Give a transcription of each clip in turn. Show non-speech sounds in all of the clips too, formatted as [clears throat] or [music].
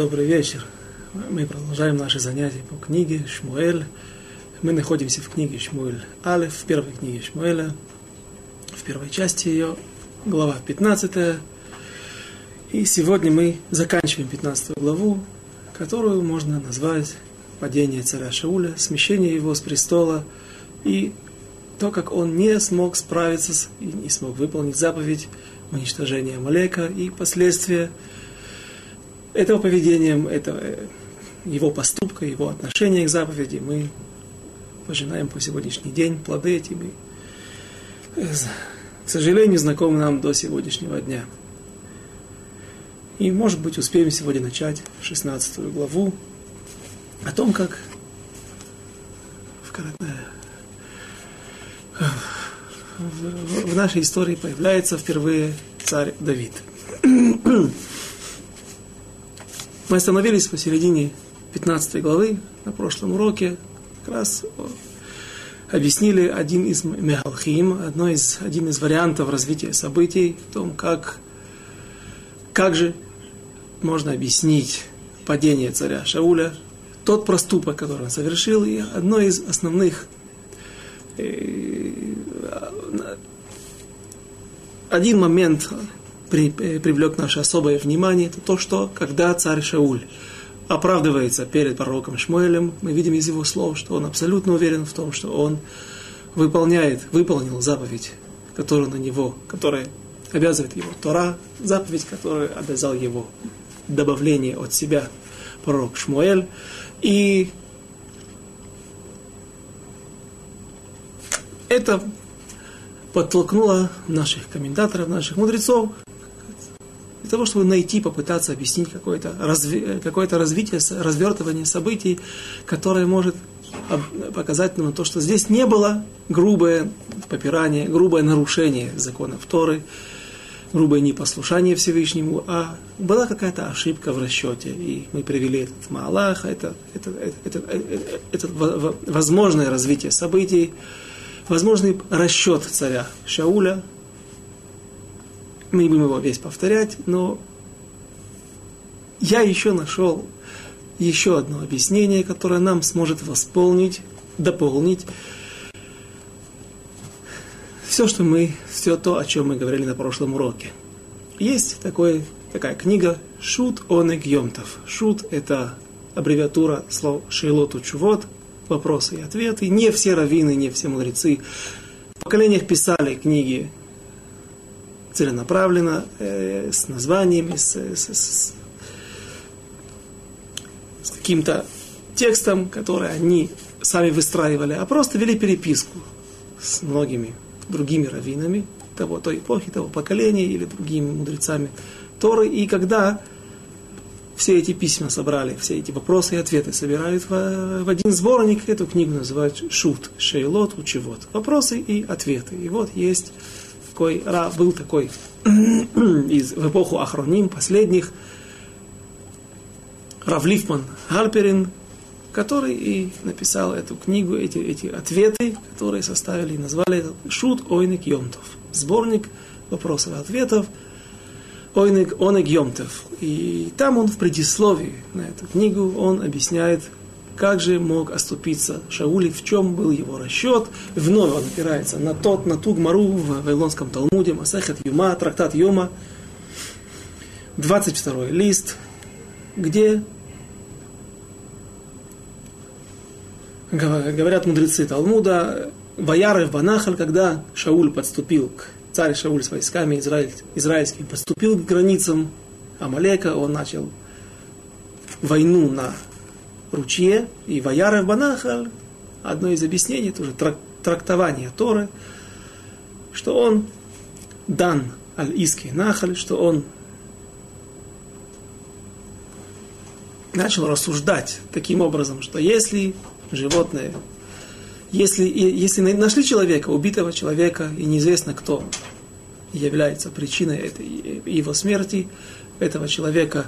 Добрый вечер. Мы продолжаем наши занятия по книге Шмуэль. Мы находимся в книге Шмуэль Алеф, в первой книге Шмуэля, в первой части ее, глава 15. И сегодня мы заканчиваем 15 главу, которую можно назвать «Падение царя Шауля», смещение его с престола и то, как он не смог справиться с, и не смог выполнить заповедь уничтожения Амалека и последствия этого поведением, этого, его поступка, его отношения к заповеди мы пожинаем по сегодняшний день, плоды эти мы, к сожалению, знакомы нам до сегодняшнего дня. И, может быть, успеем сегодня начать 16 главу о том, как в, в, в нашей истории появляется впервые царь Давид. [clears throat] Мы остановились посередине 15 главы на прошлом уроке. Как раз объяснили один из мехалхим, одно из, один из вариантов развития событий, в том, как, как же можно объяснить падение царя Шауля, тот проступок, который он совершил, и одно из основных э, один момент при, э, привлек наше особое внимание, это то, что когда царь Шауль оправдывается перед пророком Шмуэлем, мы видим из его слов, что он абсолютно уверен в том, что он выполняет, выполнил заповедь, которую на него, которая обязывает его Тора, заповедь, которую обязал его добавление от себя пророк Шмуэль. И это подтолкнуло наших комментаторов, наших мудрецов для того, чтобы найти, попытаться объяснить какое-то, разви, какое-то развитие, развертывание событий, которое может показать нам то, что здесь не было грубое попирание, грубое нарушение законов Торы, грубое непослушание Всевышнему, а была какая-то ошибка в расчете. И мы привели этот Маалах, это, это, это, это, это, возможное развитие событий, возможный расчет царя Шауля, мы не будем его весь повторять, но я еще нашел еще одно объяснение, которое нам сможет восполнить, дополнить все, что мы, все то, о чем мы говорили на прошлом уроке. Есть такой, такая книга Шут Онег Йомтов. Шут – это аббревиатура слов Шейлоту Чувот, вопросы и ответы. Не все раввины, не все мудрецы в поколениях писали книги целенаправленно, э, с названиями, с, с, с, с каким-то текстом, который они сами выстраивали, а просто вели переписку с многими другими раввинами того, той эпохи, того поколения или другими мудрецами Торы. И когда все эти письма собрали, все эти вопросы и ответы собирают в, в один сборник, эту книгу называют Шут, Шейлот, Учевод. Вопросы и ответы. И вот есть такой, был такой [clears throat] из, в эпоху Ахроним, последних, Равлифман Галперин, который и написал эту книгу, эти, эти ответы, которые составили и назвали Шут Ойник Йомтов. Сборник вопросов и ответов Ойник Онек Йомтов. И там он в предисловии на эту книгу, он объясняет как же мог оступиться Шаули, в чем был его расчет. Вновь он опирается на тот, на ту гмару в Вавилонском Талмуде, Масахет Юма, трактат Юма, 22 лист, где говорят мудрецы Талмуда, Ваяры в Банахаль, когда Шауль подступил к царь Шауль с войсками израиль, израильскими, подступил к границам Амалека, он начал войну на ручье, и Ваяра в Банахаль, одно из объяснений, тоже трактование Торы, что он дан аль-иский нахаль, что он начал рассуждать таким образом, что если животное, если, если нашли человека, убитого человека, и неизвестно кто является причиной этой, его смерти, этого человека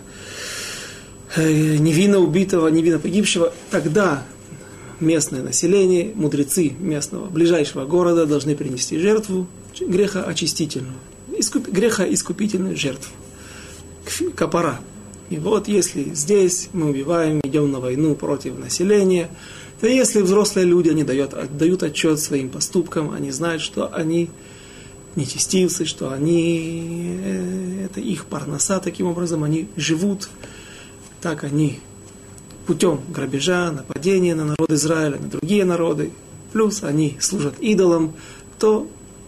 невинно убитого, невинно погибшего, тогда местное население, мудрецы местного ближайшего города должны принести жертву греха очистительную, искуп, греха искупительную жертву, капара. И вот если здесь мы убиваем, идем на войну против населения, то если взрослые люди, они дают, дают отчет своим поступкам, они знают, что они нечестивцы, что они, э, это их парноса, таким образом они живут, так они путем грабежа, нападения на народ Израиля, на другие народы, плюс они служат идолам, то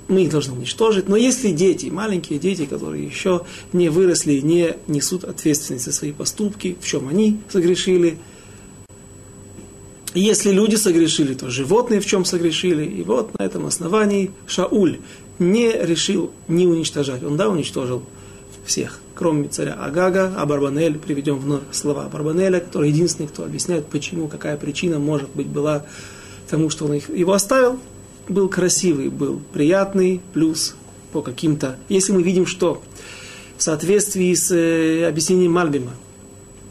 мы их должны уничтожить. Но если дети, маленькие дети, которые еще не выросли, не несут ответственность за свои поступки, в чем они согрешили, если люди согрешили, то животные в чем согрешили. И вот на этом основании Шауль не решил не уничтожать. Он, да, уничтожил всех, кроме царя Агага, а Барбанель, приведем вновь слова Барбанеля, который единственный, кто объясняет, почему, какая причина, может быть, была тому, что он их, его оставил, был красивый, был приятный, плюс по каким-то... Если мы видим, что в соответствии с э, объяснением Мальбима,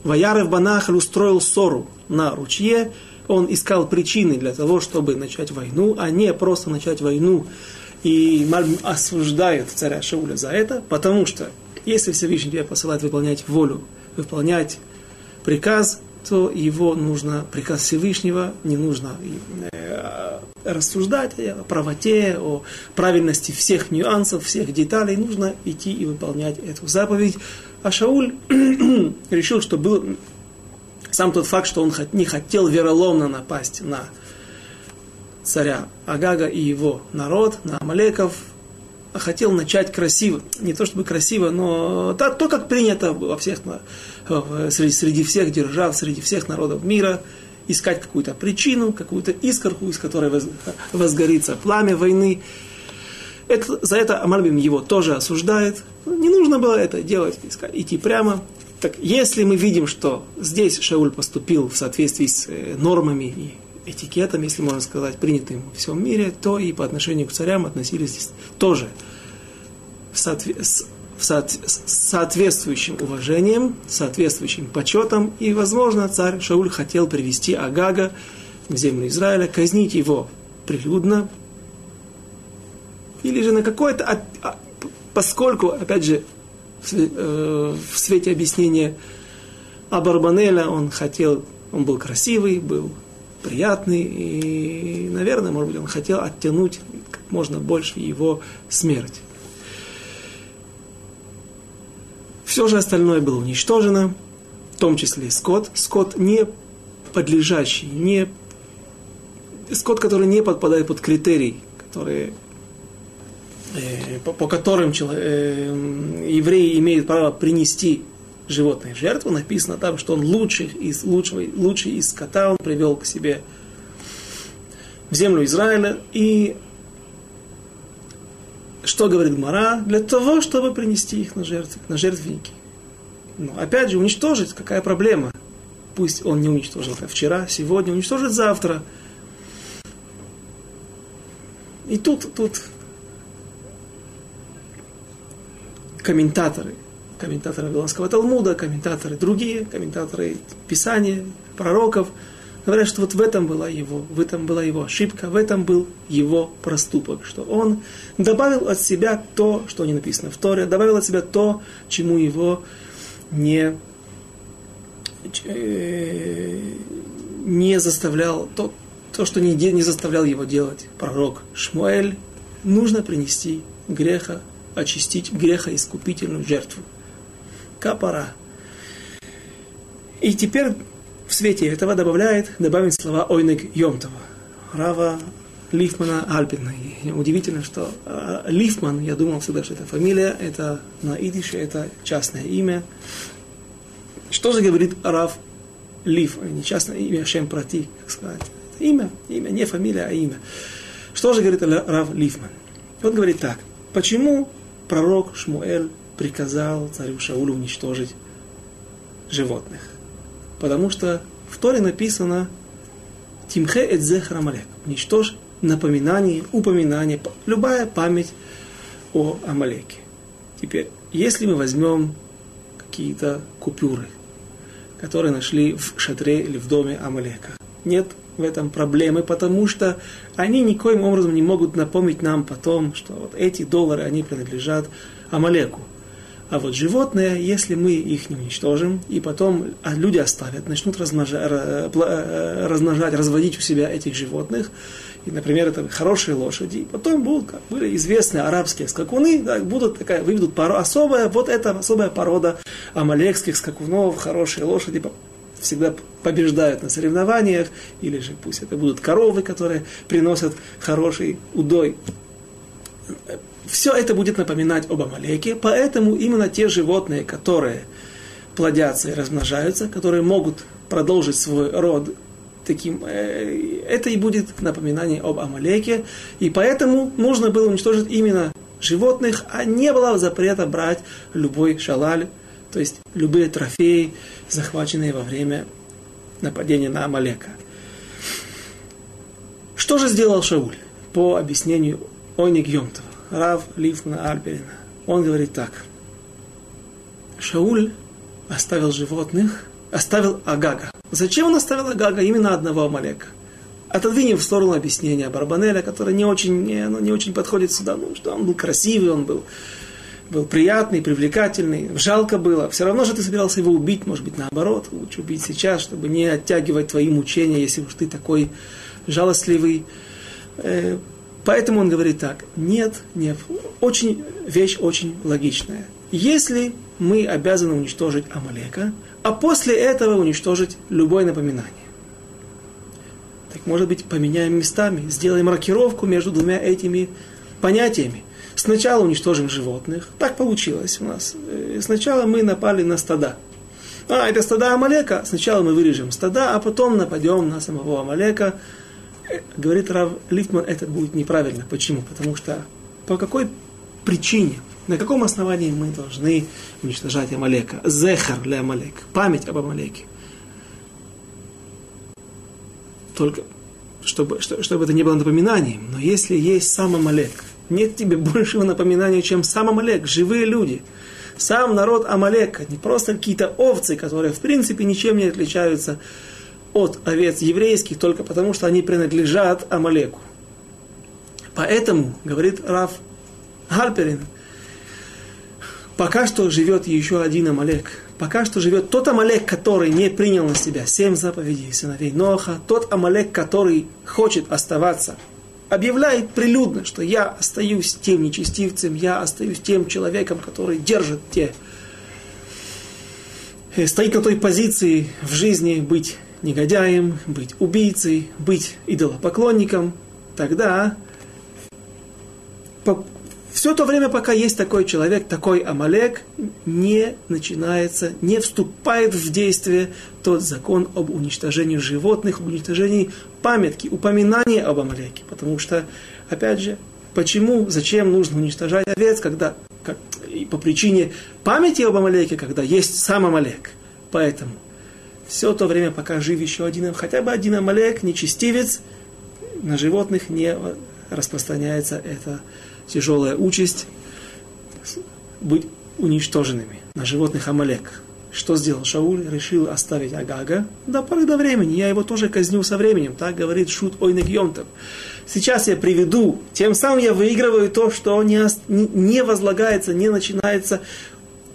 Ваярев Банахаль устроил ссору на ручье, он искал причины для того, чтобы начать войну, а не просто начать войну. И Мальбим осуждает царя Шауля за это, потому что если Всевышний тебя посылает выполнять волю, выполнять приказ, то его нужно, приказ Всевышнего, не нужно э, рассуждать о правоте, о правильности всех нюансов, всех деталей, нужно идти и выполнять эту заповедь. А Шауль [clears throat] решил, что был сам тот факт, что он не хотел вероломно напасть на царя Агага и его народ, на Амалеков, хотел начать красиво. Не то чтобы красиво, но то, то как принято во всех, среди, среди всех держав, среди всех народов мира, искать какую-то причину, какую-то искорку, из которой воз, возгорится пламя войны. Это, за это Амальбим его тоже осуждает. Не нужно было это делать, искать, идти прямо. Так если мы видим, что здесь Шауль поступил в соответствии с э, нормами и этикетом, если можно сказать, принятым во всем мире, то и по отношению к царям относились тоже соотве- с, со- с соответствующим уважением, соответствующим почетом. И, возможно, царь Шауль хотел привести Агага в землю Израиля, казнить его прилюдно, или же на какое-то, а, поскольку, опять же, в, э, свете объяснения Абарбанеля он хотел, он был красивый, был приятный, и, наверное, может быть, он хотел оттянуть как можно больше его смерть. Все же остальное было уничтожено, в том числе и скот. Скот не подлежащий, не скот, который не подпадает под критерий, которые, э, по, по которым человек, э, евреи имеют право принести животное в жертву, написано там, что он лучший из, лучшего, лучший из скота он привел к себе в землю Израиля. И что говорит Мара? Для того, чтобы принести их на, жертву, на жертвенники. Но опять же, уничтожить, какая проблема? Пусть он не уничтожил это вчера, сегодня, уничтожит завтра. И тут, тут комментаторы комментаторы Вавилонского Талмуда, комментаторы другие, комментаторы Писания, пророков, говорят, что вот в этом была его, в этом была его ошибка, в этом был его проступок, что он добавил от себя то, что не написано в Торе, добавил от себя то, чему его не, не заставлял, то, то, что не, не заставлял его делать пророк Шмуэль, нужно принести греха, очистить греха искупительную жертву капара. И теперь в свете этого добавляет, добавить слова Ойнег Йомтова, Рава Лифмана Альпина. И удивительно, что э, Лифман, я думал всегда, что это фамилия, это на идише, это частное имя. Что же говорит Рав Лиф, не частное имя, Шем Прати, как сказать. Имя, имя, не фамилия, а имя. Что же говорит Рав Лифман? Он говорит так. Почему пророк Шмуэль приказал царю Шаулю уничтожить животных. Потому что в Торе написано Тимхе эдзех Рамалек. Уничтожь напоминание, упоминание, любая память о Амалеке. Теперь, если мы возьмем какие-то купюры, которые нашли в шатре или в доме Амалека, нет в этом проблемы, потому что они никоим образом не могут напомнить нам потом, что вот эти доллары, они принадлежат Амалеку. А вот животные, если мы их не уничтожим, и потом а люди оставят, начнут размножать, э, размножать, разводить у себя этих животных, и, например, это хорошие лошади, и потом будут, как были известные арабские скакуны, да, будут такая, выведут пару, особая, вот эта особая порода амалекских скакунов, хорошие лошади, всегда побеждают на соревнованиях, или же пусть это будут коровы, которые приносят хороший удой все это будет напоминать об Амалеке, поэтому именно те животные, которые плодятся и размножаются, которые могут продолжить свой род таким, э, это и будет напоминание об Амалеке, и поэтому нужно было уничтожить именно животных, а не было запрета брать любой шалаль, то есть любые трофеи, захваченные во время нападения на Амалека. Что же сделал Шауль по объяснению Оник Йомтова? Рав Лифна Альперина. Он говорит так. Шауль оставил животных, оставил Агага. Зачем он оставил Агага? Именно одного Амалека. Отодвинем в сторону объяснения Барбанеля, который не очень, не, ну, не очень подходит сюда. Ну, что он был красивый, он был, был приятный, привлекательный. Жалко было. Все равно же ты собирался его убить, может быть, наоборот. Лучше убить сейчас, чтобы не оттягивать твои мучения, если уж ты такой жалостливый. Поэтому он говорит так, нет, нет, очень, вещь очень логичная. Если мы обязаны уничтожить Амалека, а после этого уничтожить любое напоминание. Так может быть поменяем местами, сделаем рокировку между двумя этими понятиями. Сначала уничтожим животных, так получилось у нас. Э, сначала мы напали на стада. А, это стада Амалека. Сначала мы вырежем стада, а потом нападем на самого Амалека, говорит Рав Лифтман, это будет неправильно. Почему? Потому что по какой причине, на каком основании мы должны уничтожать Амалека? Зехар для Амалек, память об Амалеке. Только чтобы, чтобы это не было напоминанием. Но если есть сам Амалек, нет тебе большего напоминания, чем сам Амалек, живые люди. Сам народ Амалека, не просто какие-то овцы, которые в принципе ничем не отличаются от овец еврейских только потому, что они принадлежат Амалеку. Поэтому, говорит Раф Гальперин, пока что живет еще один Амалек. Пока что живет тот Амалек, который не принял на себя семь заповедей сыновей Ноха, тот Амалек, который хочет оставаться, объявляет прилюдно, что я остаюсь тем нечестивцем, я остаюсь тем человеком, который держит те, э, стоит на той позиции в жизни быть негодяем, быть убийцей, быть идолопоклонником, тогда по, все то время, пока есть такой человек, такой Амалек, не начинается, не вступает в действие тот закон об уничтожении животных, об уничтожении памятки, упоминания об Амалеке. Потому что, опять же, почему, зачем нужно уничтожать овец, когда, как, и по причине памяти об Амалеке, когда есть сам Амалек. Поэтому все то время, пока жив еще один, хотя бы один Амалек, нечестивец, на животных не распространяется эта тяжелая участь быть уничтоженными. На животных Амалек. Что сделал Шауль? Решил оставить Агага до поры до времени. Я его тоже казню со временем. Так говорит Шут Ойнек. Сейчас я приведу, тем самым я выигрываю то, что не, не возлагается, не начинается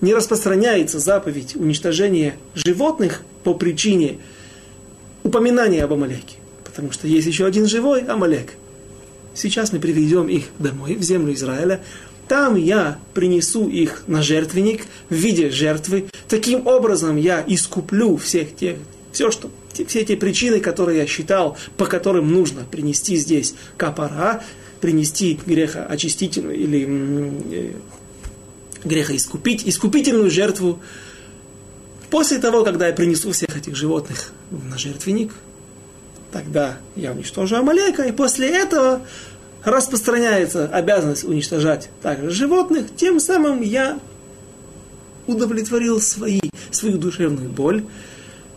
не распространяется заповедь уничтожения животных по причине упоминания об Амалеке. Потому что есть еще один живой Амалек. Сейчас мы приведем их домой, в землю Израиля. Там я принесу их на жертвенник в виде жертвы. Таким образом я искуплю всех тех, все, что, все те причины, которые я считал, по которым нужно принести здесь капара, принести грехоочистительную или э, греха искупить, искупительную жертву. После того, когда я принесу всех этих животных на жертвенник, тогда я уничтожу Амалека, и после этого распространяется обязанность уничтожать также животных, тем самым я удовлетворил свои, свою душевную боль,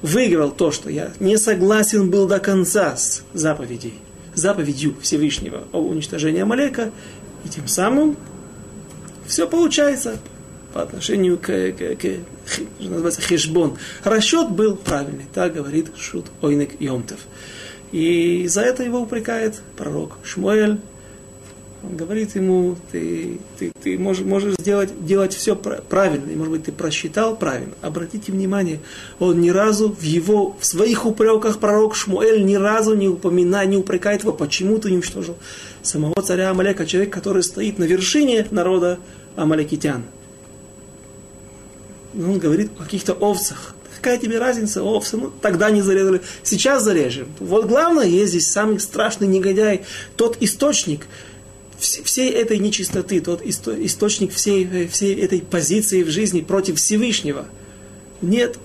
выиграл то, что я не согласен был до конца с заповедей, заповедью Всевышнего о уничтожении Амалека, и тем самым все получается по отношению к, к, к что называется, хешбон. Расчет был правильный, так говорит Шут Ойнек Йомтев. И за это его упрекает пророк Шмуэль Он говорит ему, ты, ты, ты можешь, можешь сделать, делать все правильно, и, может быть, ты просчитал правильно. Обратите внимание, он ни разу в его, в своих упреках пророк Шмуэль ни разу не упоминает, не упрекает его, почему ты уничтожил самого царя Амалека, человек, который стоит на вершине народа Амалекитян. Он говорит о каких-то овцах. Какая тебе разница, овцы? Ну, тогда не зарезали, сейчас зарежем. Вот главное, есть здесь самый страшный негодяй, тот источник, всей этой нечистоты, тот источник всей, всей этой позиции в жизни против Всевышнего. Нет,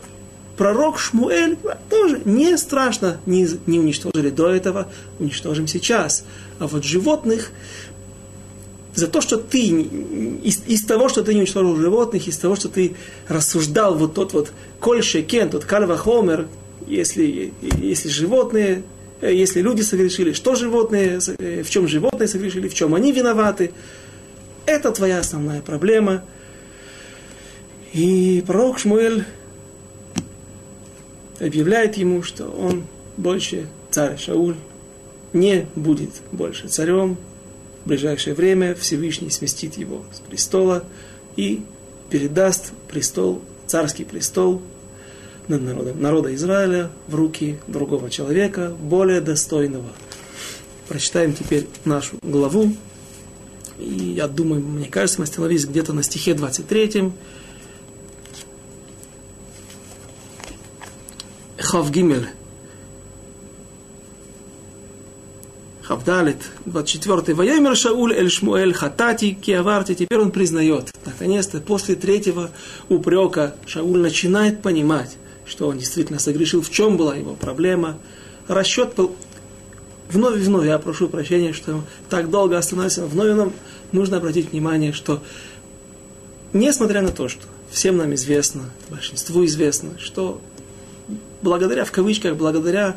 пророк Шмуэль тоже не страшно, не, не уничтожили до этого, уничтожим сейчас. А вот животных, за то, что ты, из, из того, что ты не уничтожил животных, из того, что ты рассуждал вот тот вот коль шекен, тот кальва хомер, если, если животные если люди согрешили, что животные, э, в чем животные согрешили, в чем они виноваты. Это твоя основная проблема. И пророк Шмуэль объявляет ему, что он больше царь Шауль не будет больше царем. В ближайшее время Всевышний сместит его с престола и передаст престол, царский престол над народом, народа Израиля в руки другого человека, более достойного. Прочитаем теперь нашу главу. И я думаю, мне кажется, мы остановились где-то на стихе 23. Хав Гимель. Хавдалит, 24. Ваямер Шауль Эль Шмуэль Хатати Киаварти. Теперь он признает. Наконец-то, после третьего упрека Шауль начинает понимать, что он действительно согрешил, в чем была его проблема. Расчет был вновь и вновь, я прошу прощения, что так долго остановился, вновь нам нужно обратить внимание, что несмотря на то, что всем нам известно, большинству известно, что благодаря, в кавычках, благодаря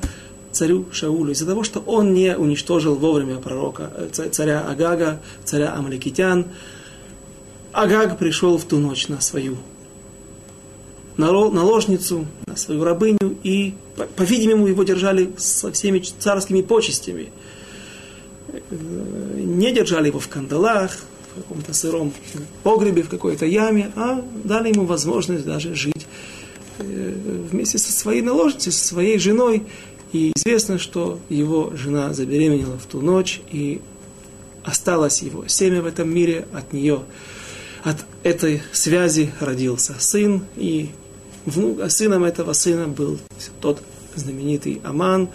царю Шаулю, из-за того, что он не уничтожил вовремя пророка, э, царя Агага, царя Амаликитян, Агаг пришел в ту ночь на свою наложницу, на свою рабыню, и, по-видимому, его держали со всеми царскими почестями. Не держали его в кандалах, в каком-то сыром погребе, в какой-то яме, а дали ему возможность даже жить э, вместе со своей наложницей, со своей женой. И известно, что его жена забеременела в ту ночь, и осталось его семя в этом мире от нее. От этой связи родился сын, и внук, сыном этого сына был тот знаменитый Аман,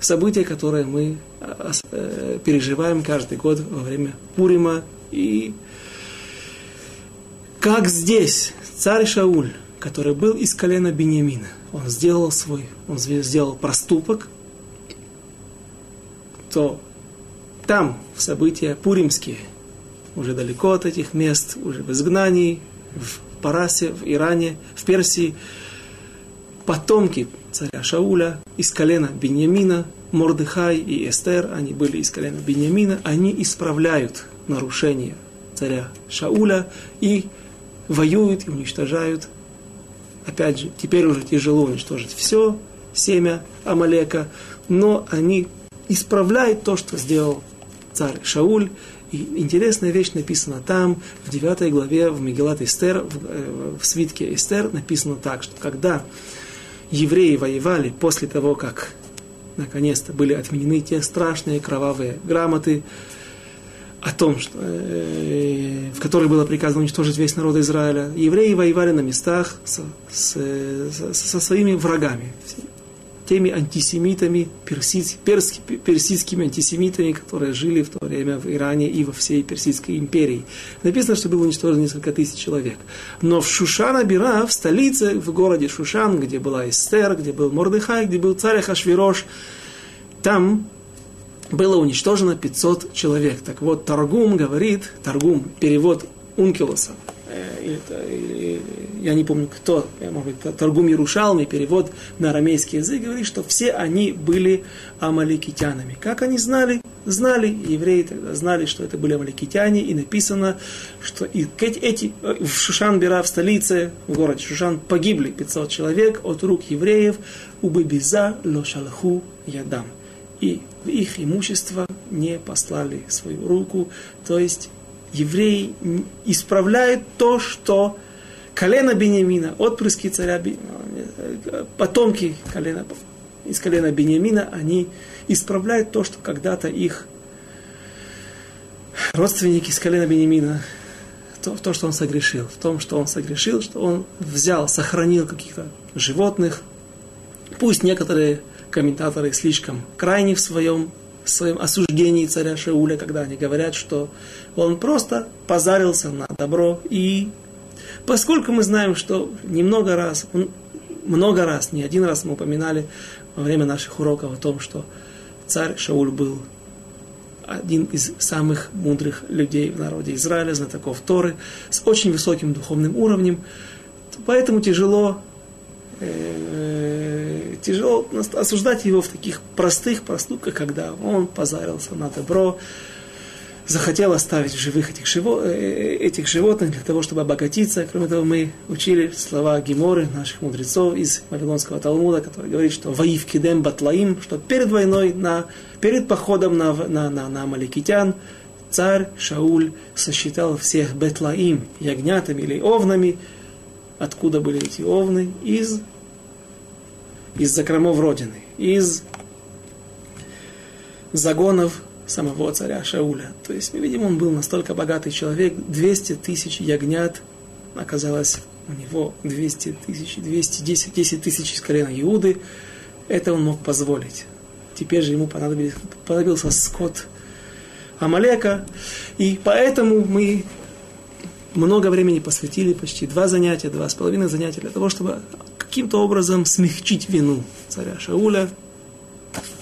событие, которое мы а, э, переживаем каждый год во время Пурима. И как здесь царь Шауль, который был из колена Бениамина, он сделал свой, он сделал проступок, то там, в события пуримские, уже далеко от этих мест, уже в изгнании, в Парасе, в Иране, в Персии, потомки царя Шауля из колена Беньямина, Мордыхай и Эстер, они были из колена Беньямина, они исправляют нарушение царя Шауля и воюют и уничтожают. Опять же, теперь уже тяжело уничтожить все, семя Амалека, но они исправляют то, что сделал царь Шауль, и интересная вещь написана там, в 9 главе, в Мегелат Эстер, в, э, в свитке Эстер написано так, что когда евреи воевали после того, как наконец-то были отменены те страшные кровавые грамоты о том, что, э, в которых было приказано уничтожить весь народ Израиля, евреи воевали на местах со, с, со своими врагами, теми антисемитами, персидскими антисемитами, которые жили в то время в Иране и во всей Персидской империи. Написано, что было уничтожено несколько тысяч человек. Но в Шушан-Абира, в столице, в городе Шушан, где была Эстер, где был Мордыхай, где был царь Хашвирош, там было уничтожено 500 человек. Так вот, Таргум говорит, Таргум, перевод Ункилоса, или, или, я не помню кто, может быть, Торгум Ярушалми, перевод на арамейский язык, говорит, что все они были амаликитянами. Как они знали? Знали, евреи тогда знали, что это были амаликитяне, и написано, что и эти, в Шушан-Бера, в столице, в городе Шушан, погибли 500 человек от рук евреев, убыбиза лошалху ядам. И в их имущество не послали свою руку. То есть евреи исправляют то, что колено Бениамина, отпрыски царя, потомки колена, из колена Бениамина, они исправляют то, что когда-то их родственники из колена Бениамина, то, то, что он согрешил, в том, что он согрешил, что он взял, сохранил каких-то животных. Пусть некоторые комментаторы слишком крайни в своем, в своем осуждении царя Шауля, когда они говорят, что он просто позарился на добро. И поскольку мы знаем, что немного раз, много раз, не один раз мы упоминали во время наших уроков о том, что царь Шауль был один из самых мудрых людей в народе Израиля, знатоков Торы, с очень высоким духовным уровнем. Поэтому тяжело, э, тяжело осуждать его в таких простых проступках, когда он позарился на добро, захотел оставить в живых этих, живо, э, э, этих животных для того, чтобы обогатиться. Кроме того, мы учили слова Геморы, наших мудрецов из Вавилонского Талмуда, который говорит, что «Ваив кидем батлаим», что перед войной, на, перед походом на, на, на, на Маликитян, царь Шауль сосчитал всех бетлаим, ягнятами или овнами. Откуда были эти овны? Из, из закромов Родины, из загонов самого царя Шауля. То есть мы видим, он был настолько богатый человек, 200 тысяч ягнят оказалось у него 200 тысяч, 210 10 тысяч из колена Иуды. Это он мог позволить. Теперь же ему понадобился, понадобился скот Амалека. И поэтому мы много времени посвятили, почти два занятия, два с половиной занятия, для того, чтобы каким-то образом смягчить вину царя Шауля,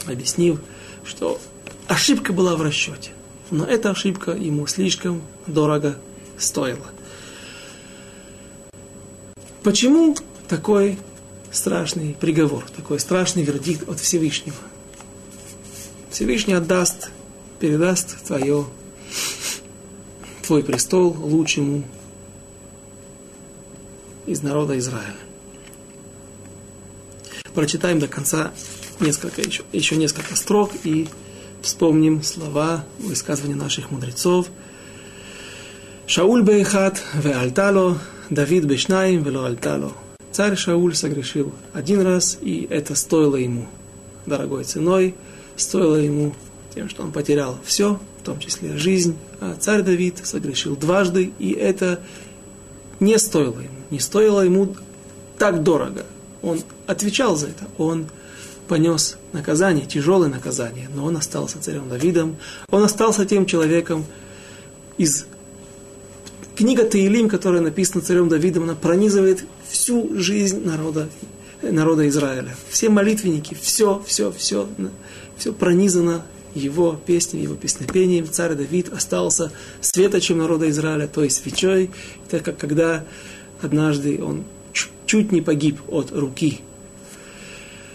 объяснив, что ошибка была в расчете. Но эта ошибка ему слишком дорого стоила. Почему такой страшный приговор, такой страшный вердикт от Всевышнего? Всевышний отдаст, передаст твое, твой престол лучшему из народа Израиля. Прочитаем до конца несколько, еще, еще несколько строк и вспомним слова высказывания наших мудрецов. Шауль бейхат ве альтало, Давид бешнаим вело альтало. Царь Шауль согрешил один раз, и это стоило ему дорогой ценой, стоило ему тем, что он потерял все, в том числе жизнь. А царь Давид согрешил дважды, и это не стоило ему, не стоило ему так дорого. Он отвечал за это, он понес наказание, тяжелое наказание, но он остался царем Давидом, он остался тем человеком из книга Таилим, которая написана царем Давидом, она пронизывает всю жизнь народа, народа Израиля. Все молитвенники, все, все, все, все пронизано его песнями, его песнопением. Царь Давид остался светочем народа Израиля, то есть свечой, так как когда однажды он чуть не погиб от руки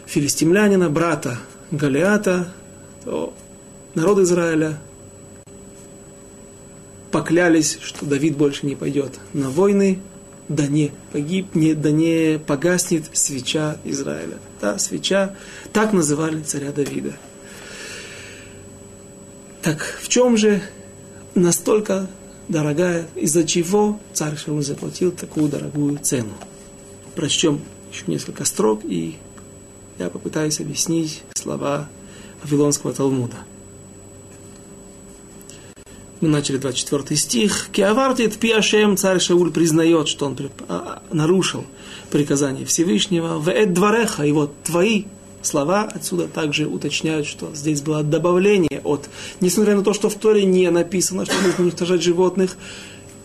филистимлянина, брата Галиата, то народ Израиля поклялись, что Давид больше не пойдет на войны, да не погиб, не, да не погаснет свеча Израиля. Та свеча, так называли царя Давида. Так в чем же настолько дорогая, из-за чего царь Шауль заплатил такую дорогую цену? Прочтем еще несколько строк, и я попытаюсь объяснить слова Вавилонского Талмуда. Мы начали 24 стих. Киавартит Пиашем, царь Шауль признает, что он а, нарушил приказание Всевышнего. В Эд Двореха, и вот твои слова отсюда также уточняют, что здесь было добавление от, несмотря на то, что в Торе не написано, что нужно уничтожать животных,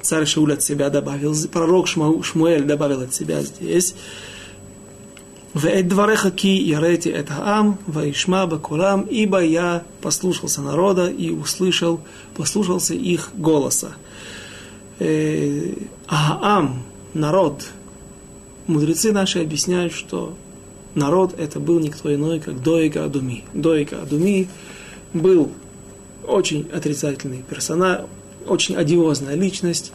царь Шауль от себя добавил, пророк Шмуэль добавил от себя здесь, «Вэд двореха ки это ам, ваишма бакулам, ибо я послушался народа и услышал, послушался их голоса». Э, Аам, народ, мудрецы наши объясняют, что народ это был никто иной, как Доика Адуми. Доика Адуми был очень отрицательный персонаж, очень одиозная личность,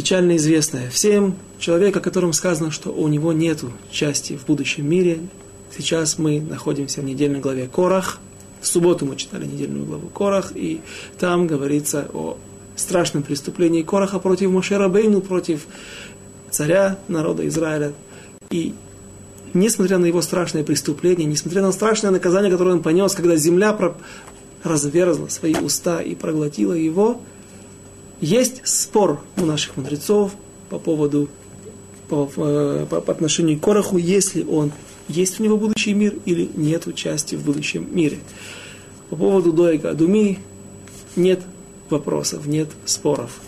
печально известная всем, человек, о котором сказано, что у него нет части в будущем мире. Сейчас мы находимся в недельной главе Корах, В субботу мы читали недельную главу Корах, и там говорится о страшном преступлении Кораха против Мошера Бейну, против царя народа Израиля. И несмотря на его страшное преступление, несмотря на страшное наказание, которое он понес, когда земля разверзла свои уста и проглотила его, есть спор у наших мудрецов по поводу, по, по, по отношению к Короху, если он есть у него будущий мир или нет части в будущем мире. По поводу Доега Думи нет вопросов, нет споров.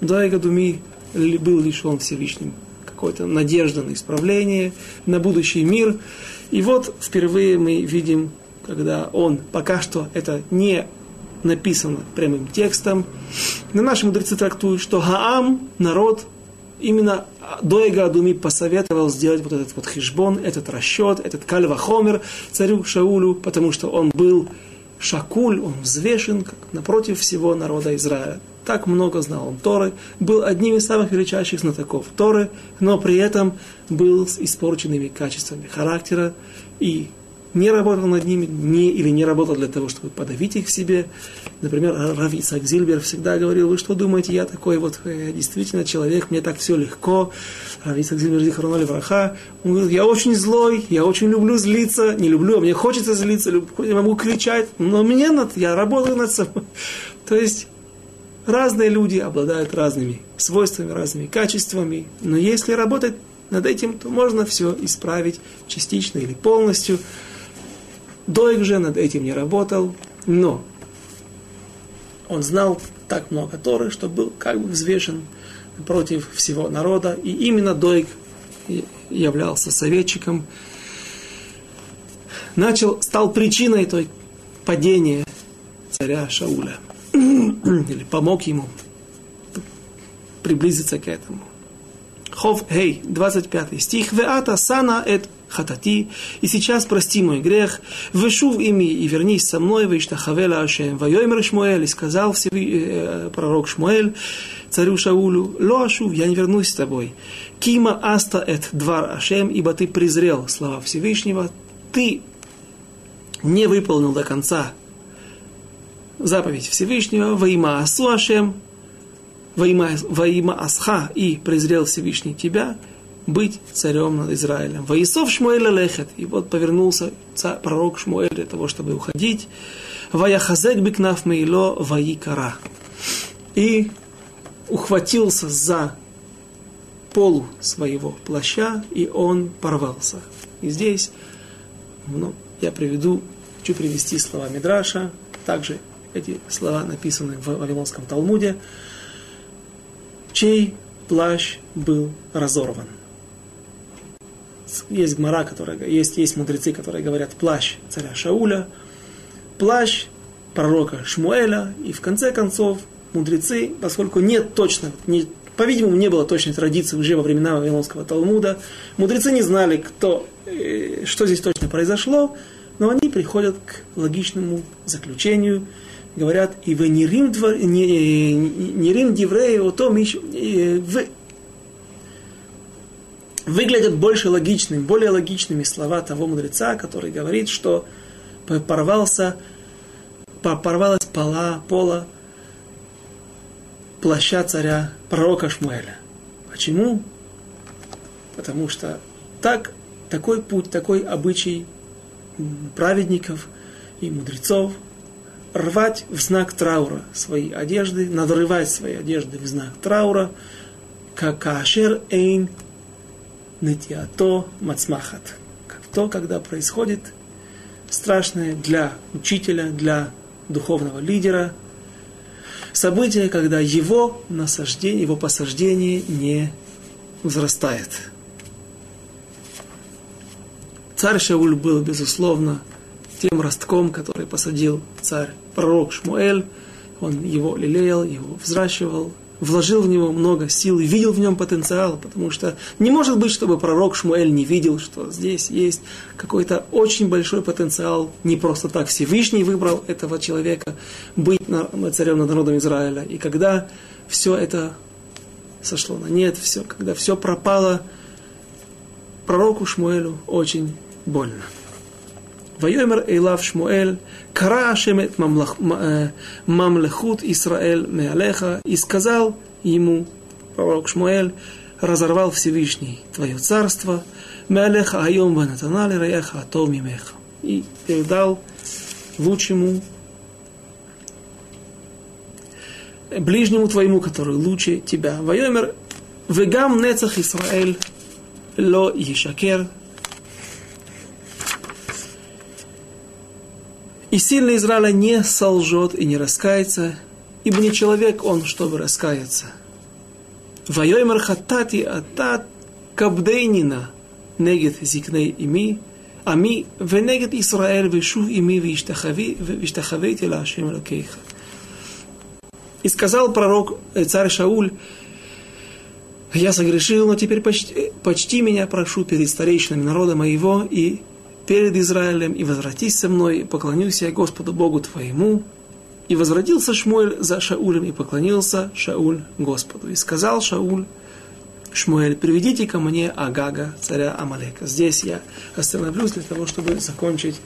Доега Думи был лишен Всевышним какой-то надежды на исправление, на будущий мир. И вот впервые мы видим, когда он, пока что это не написано прямым текстом, но наши мудрецы трактуют, что Хаам, народ, именно Доега Адуми посоветовал сделать вот этот вот хижбон, этот расчет, этот кальвахомер царю Шаулю, потому что он был шакуль, он взвешен напротив всего народа Израиля. Так много знал он Торы, был одним из самых величайших знатоков Торы, но при этом был с испорченными качествами характера и не работал над ними, не, или не работал для того, чтобы подавить их в себе. Например, Рав Исаак Зильбер всегда говорил, вы что думаете, я такой вот я действительно человек, мне так все легко. Рав Исаак Зильбер Зихароноли Враха, он говорит, я очень злой, я очень люблю злиться, не люблю, а мне хочется злиться, я могу кричать, но мне надо, я работаю над собой. [laughs] То есть разные люди обладают разными свойствами, разными качествами, но если работать над этим, то можно все исправить частично или полностью. Доик же над этим не работал, но он знал так много Торы, что был как бы взвешен против всего народа, и именно Доик являлся советчиком, начал, стал причиной той падения царя Шауля, [clears throat] или помог ему приблизиться к этому. Хов, Хей, 25 стих. Веата сана эт хатати, и сейчас прости мой грех, вышув ими и вернись со мной, виштахавела Ашем, воемер Шмуэль, и сказал э, пророк Шмуэль, царю Шаулю, ло ашув, я не вернусь с тобой. Кима аста эт двар Ашем, ибо ты презрел слова Всевышнего, ты не выполнил до конца заповедь Всевышнего, воима асу Ашем, воима асха, и презрел Всевышний тебя, быть царем над Израилем. Воисов Шмуэля лехет. И вот повернулся царь, пророк Шмуэль для того, чтобы уходить. Ваяхазек бикнаф мейло ваикара. И ухватился за полу своего плаща, и он порвался. И здесь ну, я приведу, хочу привести слова Мидраша. Также эти слова написаны в Вавилонском Талмуде. Чей плащ был разорван? Есть гмара, которая, есть, есть мудрецы, которые говорят плащ царя Шауля, плащ пророка Шмуэля, и в конце концов мудрецы, поскольку нет точно, не, по-видимому, не было точной традиции уже во времена Вавилонского Талмуда, мудрецы не знали, кто, э, что здесь точно произошло, но они приходят к логичному заключению, говорят, и вы не рим, не, не рим дивреи, о том, вы выглядят больше логичными, более логичными слова того мудреца, который говорит, что порвался, порвалась пола, пола плаща царя пророка Шмуэля. Почему? Потому что так, такой путь, такой обычай праведников и мудрецов рвать в знак траура свои одежды, надрывать свои одежды в знак траура, как кашер эйн нытиато мацмахат. То, когда происходит страшное для учителя, для духовного лидера событие, когда его насаждение, его посаждение не возрастает. Царь Шауль был, безусловно, тем ростком, который посадил царь пророк Шмуэль. Он его лелеял, его взращивал, вложил в него много сил и видел в нем потенциал, потому что не может быть, чтобы пророк Шмуэль не видел, что здесь есть какой-то очень большой потенциал, не просто так Всевышний выбрал этого человека быть царем над народом Израиля. И когда все это сошло на нет, все, когда все пропало, пророку Шмуэлю очень больно. Вайомер Эйлав Шмуэль, Кара Ашемет Мамлехут Исраэль Меалеха, и сказал ему, пророк Шмуэль, разорвал Всевышний твое царство, Меалеха Айом Ванатанали Раеха Атов Мимеха, и передал лучшему ближнему твоему, который лучше тебя. Вайомер Вегам Нецах Исраэль Ло Ешакер, И сильный Израиля не солжет и не раскается, ибо не человек он, чтобы раскаяться. Вайоймер хатати атат кабдейнина негет зикней ими, ами венегет Исраэль вешув ими виштахавейте лашем лакейха. И сказал пророк, э, царь Шауль, я согрешил, но теперь почти, почти меня прошу перед старейшинами народа моего и перед Израилем, и возвратись со мной, и поклонюсь я Господу Богу твоему. И возвратился Шмуэль за Шаулем, и поклонился Шауль Господу. И сказал Шауль, Шмуэль, приведите ко мне Агага, царя Амалека. Здесь я остановлюсь для того, чтобы закончить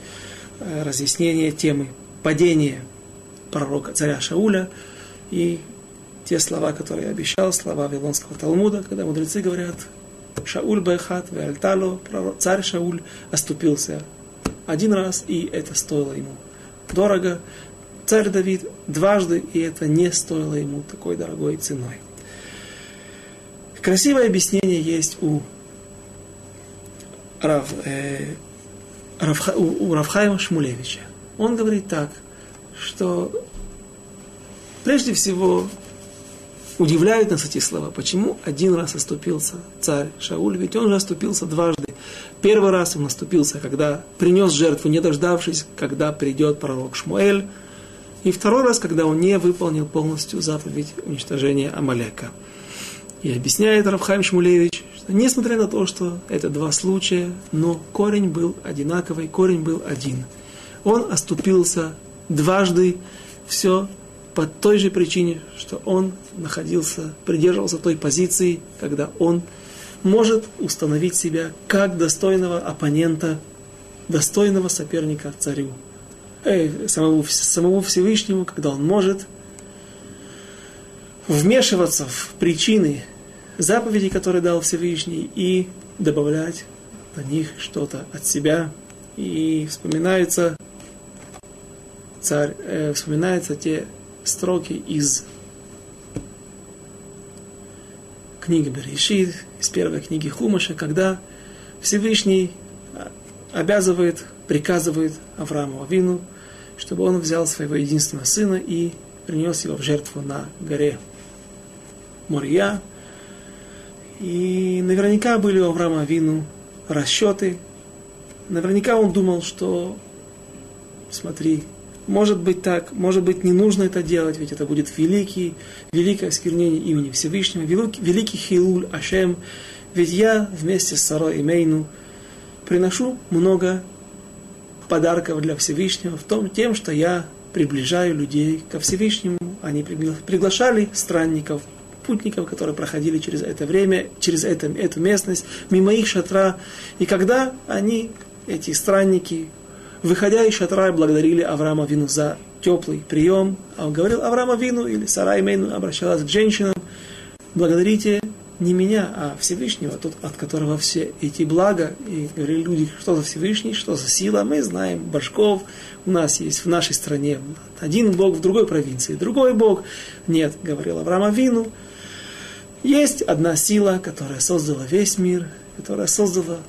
э, разъяснение темы падения пророка царя Шауля и те слова, которые я обещал, слова Вавилонского Талмуда, когда мудрецы говорят, Шауль Байхат, Веальтало, царь Шауль оступился один раз, и это стоило ему дорого. Царь Давид дважды, и это не стоило ему такой дорогой ценой. Красивое объяснение есть у, Рав, э, Равха, у, у Равхайма Шмулевича. Он говорит так, что прежде всего Удивляют нас эти слова. Почему один раз оступился царь Шауль? Ведь он уже оступился дважды. Первый раз он оступился, когда принес жертву, не дождавшись, когда придет пророк Шмуэль. И второй раз, когда он не выполнил полностью заповедь уничтожения Амалека. И объясняет Равхайм Шмулевич, что несмотря на то, что это два случая, но корень был одинаковый, корень был один. Он оступился дважды, все по той же причине, что он находился, придерживался той позиции, когда он может установить себя как достойного оппонента, достойного соперника царю, э, самому, самому Всевышнему, когда он может вмешиваться в причины заповедей, которые дал Всевышний, и добавлять на них что-то от себя. И вспоминается царь, э, вспоминаются те строки из книги Берешит, из первой книги Хумаша, когда Всевышний обязывает, приказывает Аврааму Авину, чтобы он взял своего единственного сына и принес его в жертву на горе Мория. И наверняка были у Авраама Авину расчеты. Наверняка он думал, что, смотри, может быть так, может быть не нужно это делать, ведь это будет великий, великое осквернение имени Всевышнего, великий, великий Хилуль Ашем, ведь я вместе с Сарой и Мейну приношу много подарков для Всевышнего в том, тем, что я приближаю людей ко Всевышнему. Они приглашали странников, путников, которые проходили через это время, через это, эту местность, мимо их шатра. И когда они, эти странники, выходя из шатра, благодарили Авраама Вину за теплый прием. А он говорил Авраама Вину или Сарай Мейну обращалась к женщинам, благодарите не меня, а Всевышнего, тот, от которого все эти блага. И говорили люди, что за Всевышний, что за сила. Мы знаем башков, у нас есть в нашей стране один Бог, в другой провинции другой Бог. Нет, говорил Авраам Вину, есть одна сила, которая создала весь мир, которая создала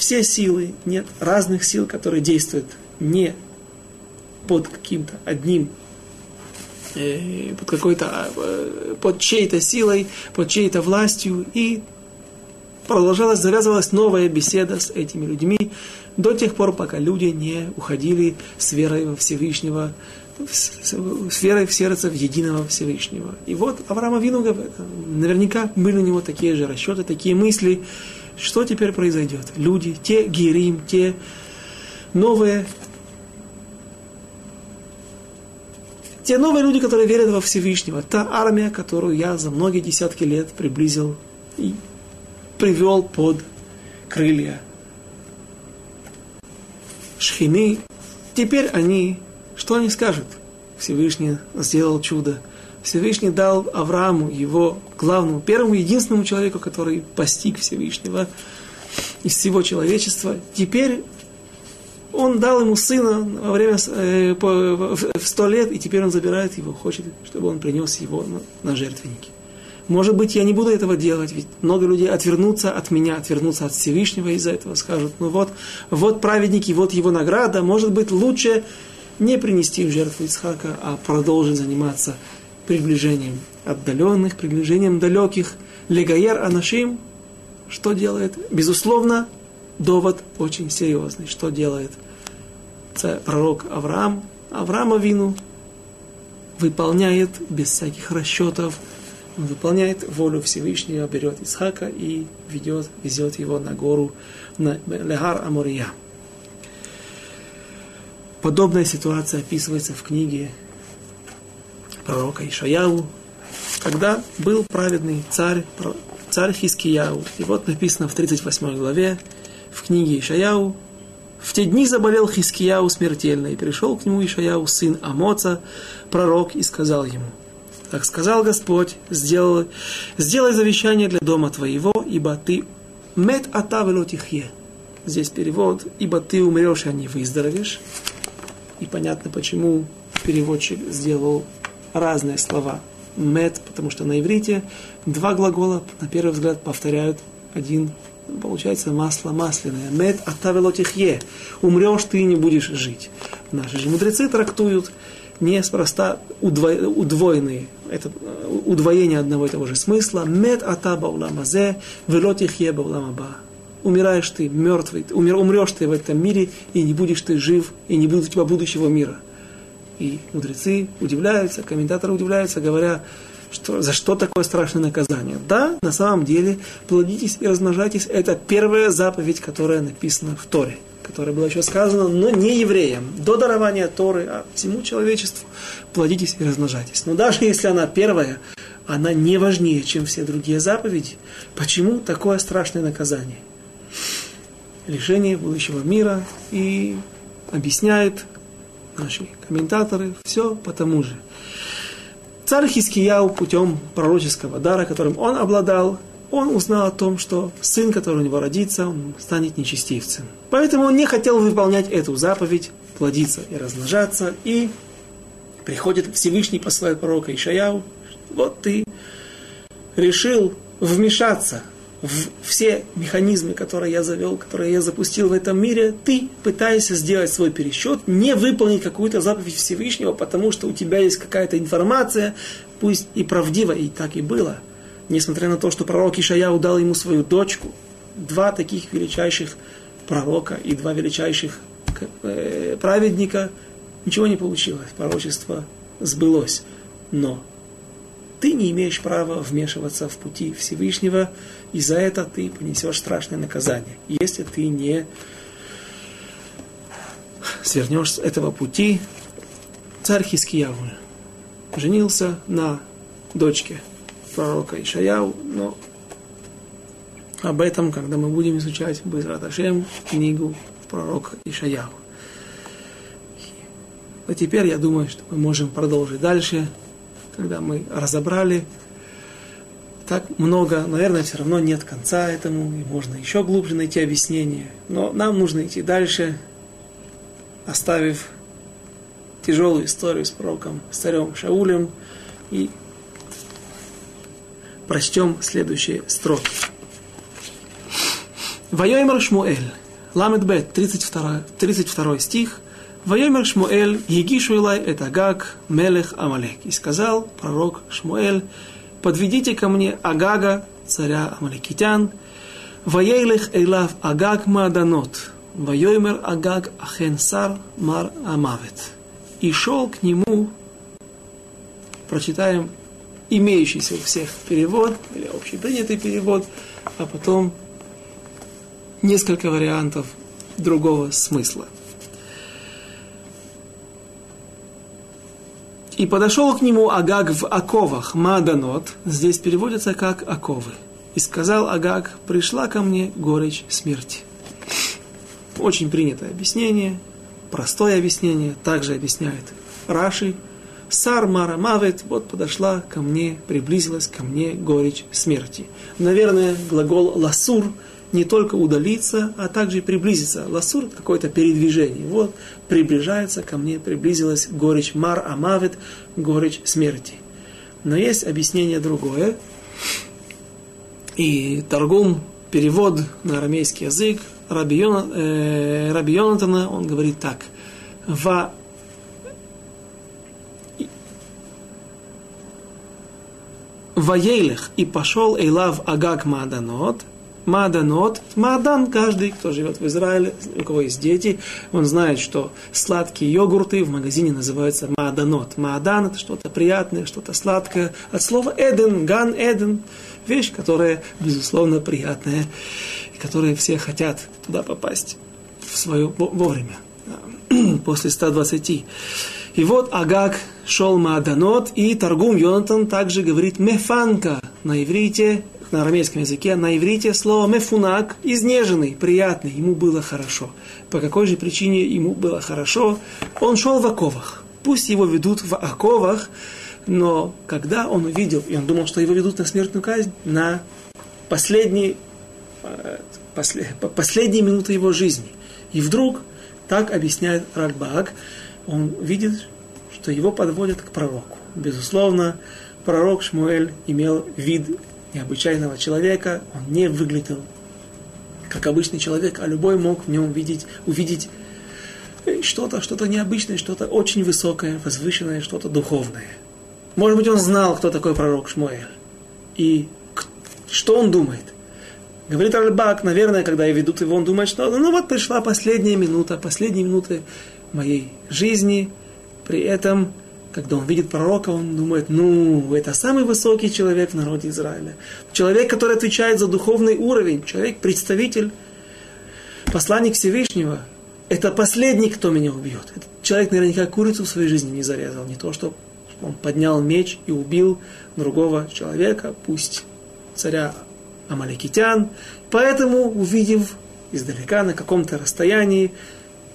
все силы, нет разных сил, которые действуют не под каким-то одним, э, под какой-то, э, под чьей-то силой, под чьей-то властью, и продолжалась, завязывалась новая беседа с этими людьми до тех пор, пока люди не уходили с верой во Всевышнего, с верой в сердце в единого Всевышнего. И вот Авраам Авину, наверняка были у него такие же расчеты, такие мысли, что теперь произойдет? Люди, те герим, те новые, те новые люди, которые верят во Всевышнего, та армия, которую я за многие десятки лет приблизил и привел под крылья Шхины, теперь они, что они скажут? Всевышний сделал чудо. Всевышний дал Аврааму, его главному, первому, единственному человеку, который постиг Всевышнего из всего человечества. Теперь он дал ему сына во время, э, в сто лет, и теперь он забирает его, хочет, чтобы он принес его на, на жертвенники. Может быть, я не буду этого делать, ведь много людей отвернутся от меня, отвернутся от Всевышнего из-за этого, скажут, ну вот, вот праведники, вот его награда, может быть, лучше не принести в жертву Исхака, а продолжить заниматься приближением отдаленных, приближением далеких. Легайер Анашим, что делает? Безусловно, довод очень серьезный. Что делает пророк Авраам? Авраама вину выполняет без всяких расчетов, он выполняет волю Всевышнего, берет Исхака и ведет, везет его на гору, на Легар Амурия. Подобная ситуация описывается в книге пророка Ишаяу, когда был праведный царь, царь Хискияу. И вот написано в 38 главе в книге Ишаяу, в те дни заболел Хискияу смертельно, и пришел к нему Ишаяу, сын Амоца, пророк, и сказал ему, так сказал Господь, сделай, сделай завещание для дома твоего, ибо ты мет атавелотихе. Здесь перевод, ибо ты умрешь, а не выздоровеешь. И понятно, почему переводчик сделал разные слова. Мед, потому что на иврите два глагола, на первый взгляд, повторяют один, получается масло масляное. Мед атавелотихе. Умрешь, ты не будешь жить. Наши же мудрецы трактуют неспроста удво, удвоенные, это удвоение одного и того же смысла. Мед атаба уламазе, велотихе бауламаба. Умираешь ты, мертвый, умер, умрешь ты в этом мире, и не будешь ты жив, и не будет у тебя будущего мира. И мудрецы удивляются, комментаторы удивляются, говоря, что, за что такое страшное наказание. Да, на самом деле, плодитесь и размножайтесь, это первая заповедь, которая написана в Торе, которая была еще сказана, но не евреям, до дарования Торы, а всему человечеству. Плодитесь и размножайтесь. Но даже если она первая, она не важнее, чем все другие заповеди. Почему такое страшное наказание? Лишение будущего мира и объясняет наши комментаторы, все по тому же. Царь Хискияу путем пророческого дара, которым он обладал, он узнал о том, что сын, который у него родится, он станет нечестивцем. Поэтому он не хотел выполнять эту заповедь, плодиться и размножаться, и приходит Всевышний, посылает пророка Ишаяу, вот ты решил вмешаться все механизмы, которые я завел, которые я запустил в этом мире, ты пытаешься сделать свой пересчет, не выполнить какую-то заповедь Всевышнего, потому что у тебя есть какая-то информация, пусть и правдива, и так и было. Несмотря на то, что пророк Ишая дал ему свою дочку, два таких величайших пророка и два величайших э, праведника, ничего не получилось, пророчество сбылось. Но ты не имеешь права вмешиваться в пути Всевышнего, и за это ты понесешь страшное наказание. Если ты не свернешь с этого пути, царь Хискияу женился на дочке пророка Ишаяу, но об этом, когда мы будем изучать Ашем, книгу пророка Ишаяу. А теперь я думаю, что мы можем продолжить дальше когда мы разобрали так много, наверное, все равно нет конца этому, и можно еще глубже найти объяснение. Но нам нужно идти дальше, оставив тяжелую историю с пророком, с царем Шаулем, и прочтем следующие строки. Вайомер Шмуэль, Ламед Бет, 32, 32 стих – Ваемер Шмуэль, Егишу Агаг, Мелех Амалек. И сказал пророк Шмуэль, подведите ко мне Агага, царя Амалекитян, Ваейлех Эйлав Агаг Маданот, Ваемер Агаг Ахенсар Мар Амавет. И шел к нему, прочитаем имеющийся у всех перевод, или общепринятый перевод, а потом несколько вариантов другого смысла – И подошел к нему Агаг в оковах, Маданот, здесь переводится как оковы. И сказал Агаг, пришла ко мне горечь смерти. Очень принятое объяснение. простое объяснение, также объясняет Раши. Сар Мара Мавет, вот подошла ко мне, приблизилась ко мне горечь смерти. Наверное, глагол ласур не только удалиться, а также и приблизиться. Ласур – какое-то передвижение. Вот, приближается ко мне, приблизилась горечь Мар Амавет, горечь смерти. Но есть объяснение другое. И торгум, перевод на арамейский язык Раби, Йона, э, Раби Йонатана, он говорит так. Ва Ваейлех и пошел Эйлав Агак Мааданот. Мааданот, Маадан, каждый, кто живет в Израиле, у кого есть дети, он знает, что сладкие йогурты в магазине называются Мааданот. Маадан это что-то приятное, что-то сладкое. От слова Эден, Ган Эден, вещь, которая, безусловно, приятная, и которой все хотят туда попасть в свое вовремя, [clears throat] после 120. И вот Агак шел Мааданот, и Торгум Йонатан также говорит мефанка на иврите, на арамейском языке, на иврите слово мефунак, изнеженный, приятный, ему было хорошо. По какой же причине ему было хорошо? Он шел в оковах. Пусть его ведут в оковах, но когда он увидел, и он думал, что его ведут на смертную казнь, на последние, э, после, последние минуты его жизни. И вдруг, так объясняет Ральбаг, он видит, что его подводят к пророку. Безусловно, пророк Шмуэль имел вид необычайного человека, он не выглядел как обычный человек, а любой мог в нем видеть, увидеть что-то, что-то необычное, что-то очень высокое, возвышенное, что-то духовное. Может быть, он знал, кто такой пророк Шмуэль. И что он думает. Говорит Альбак, наверное, когда я ведут его, он думает, что ну вот пришла последняя минута, последние минуты моей жизни, при этом, когда он видит пророка, он думает, ну, это самый высокий человек в народе Израиля. Человек, который отвечает за духовный уровень, человек, представитель, посланник Всевышнего. Это последний, кто меня убьет. Этот человек наверняка курицу в своей жизни не зарезал. Не то, что он поднял меч и убил другого человека, пусть царя Амаликитян. Поэтому, увидев издалека на каком-то расстоянии,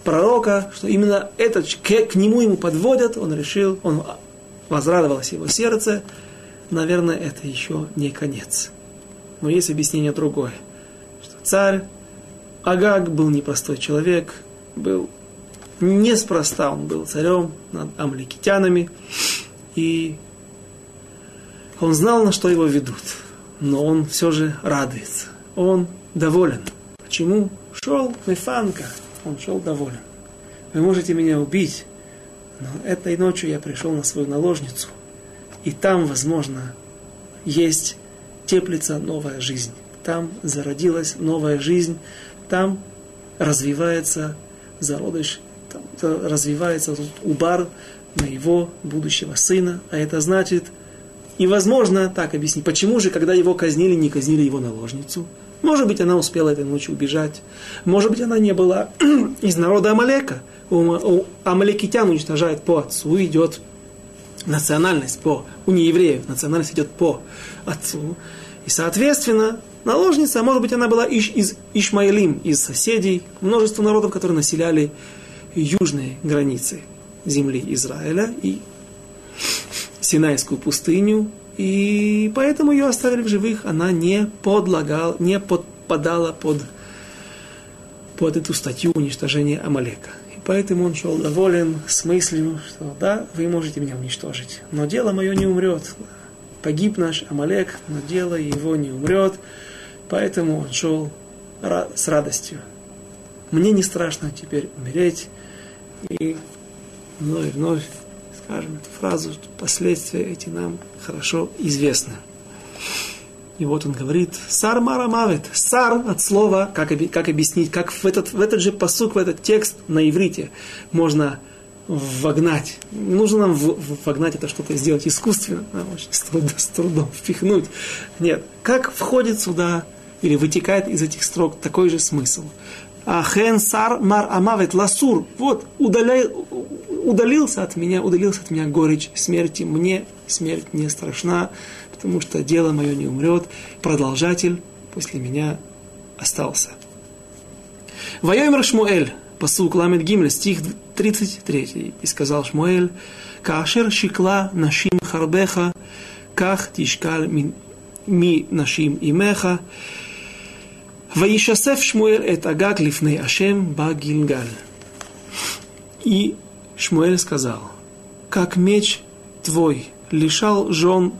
пророка, что именно этот, к, к нему ему подводят, он решил, он возрадовалось его сердце, наверное, это еще не конец. Но есть объяснение другое, что царь Агаг был непростой человек, был неспроста, он был царем над амликитянами, и он знал, на что его ведут, но он все же радуется, он доволен. Почему? Шел Мефанка, он шел доволен. Вы можете меня убить, но этой ночью я пришел на свою наложницу, и там, возможно, есть теплится новая жизнь. Там зародилась новая жизнь, там развивается зародыш, там развивается убар моего будущего сына, а это значит, и возможно так объяснить, почему же, когда его казнили, не казнили его наложницу – может быть, она успела этой ночью убежать. Может быть, она не была [clears throat] из народа Амалека. Амалекитян уничтожают по отцу, идет национальность по... У неевреев национальность идет по отцу. И, соответственно, наложница, может быть, она была иш, из Ишмаилим, из соседей, множество народов, которые населяли южные границы земли Израиля и Синайскую пустыню, и поэтому ее оставили в живых, она не подлагала, не подпадала под, под эту статью уничтожения Амалека. И поэтому он шел доволен с мыслью, что да, вы можете меня уничтожить, но дело мое не умрет. Погиб наш Амалек, но дело его не умрет, поэтому он шел с радостью. Мне не страшно теперь умереть, и вновь, вновь скажем эту фразу, что последствия эти нам хорошо известны. И вот он говорит, сар марамавит, сар от слова, как, как объяснить, как в этот, в этот же посук, в этот текст на иврите можно вогнать. нужно нам в, вогнать это что-то сделать искусственно, да, очень с трудом, с трудом впихнуть. Нет, как входит сюда или вытекает из этих строк такой же смысл. Ахен сар мар амавет ласур. Вот, удаляй, удалился от меня, удалился от меня горечь смерти. Мне смерть не страшна, потому что дело мое не умрет. Продолжатель после меня остался. Вайомер Шмуэль. посук Ламед Гимля, стих 33. И сказал Шмуэль, Каашер шикла нашим харбеха, ках тишкаль ми нашим имеха, Ваишасев Шмуэль это Агаг лифней Ашем Багильгаль. И Шмуэль сказал, как меч твой лишал жен,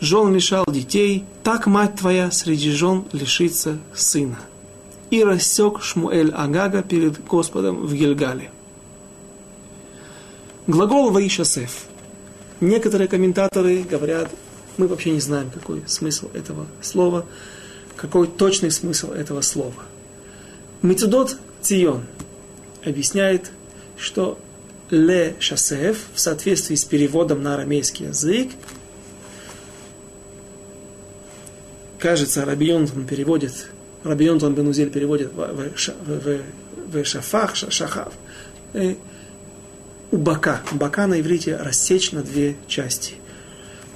жен лишал детей, так мать твоя среди жен лишится сына. И рассек Шмуэль Агага перед Господом в Гильгале. Глагол Ваишасев. Некоторые комментаторы говорят, мы вообще не знаем, какой смысл этого слова, какой точный смысл этого слова. Мецудот Цион объясняет, что ле шасеф в соответствии с переводом на арамейский язык, кажется, Рабионтон переводит, Рабионтон Бенузель переводит в, в, в, в шафах, шахав, э, у бока. Бока на иврите рассечь на две части.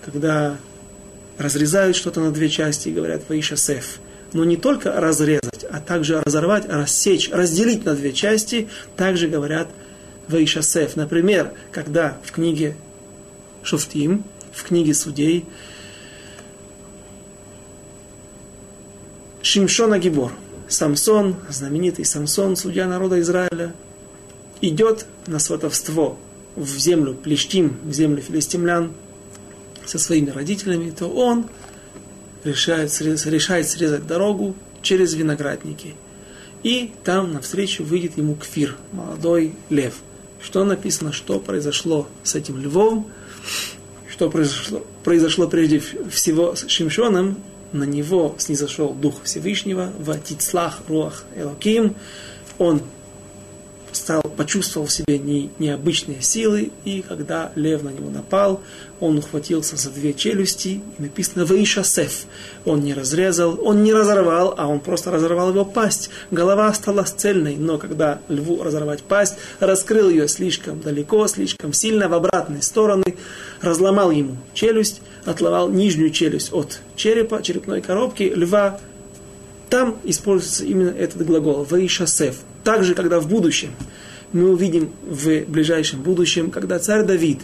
Когда разрезают что-то на две части и говорят «Ваишасеф», но не только разрезать, а также разорвать, рассечь, разделить на две части, также говорят Ваишасеф. Например, когда в книге Шуфтим, в книге судей, Шимшона Гибор, Самсон, знаменитый Самсон, судья народа Израиля, идет на сватовство в землю Плештим, в землю филистимлян со своими родителями, то он решает, решает срезать дорогу через виноградники. И там навстречу выйдет ему Кфир, молодой лев. Что написано, что произошло с этим львом, что произошло, произошло прежде всего с Шимшоном, на него снизошел Дух Всевышнего, в Тицлах Руах Элоким, он стал, почувствовал в себе не, необычные силы, и когда лев на него напал, он ухватился за две челюсти, и написано «Ваишасеф». Он не разрезал, он не разорвал, а он просто разорвал его пасть. Голова осталась цельной, но когда льву разорвать пасть, раскрыл ее слишком далеко, слишком сильно в обратные стороны, разломал ему челюсть, отломал нижнюю челюсть от черепа, черепной коробки льва, там используется именно этот глагол «ваишасеф». Также, когда в будущем, мы увидим в ближайшем будущем, когда царь Давид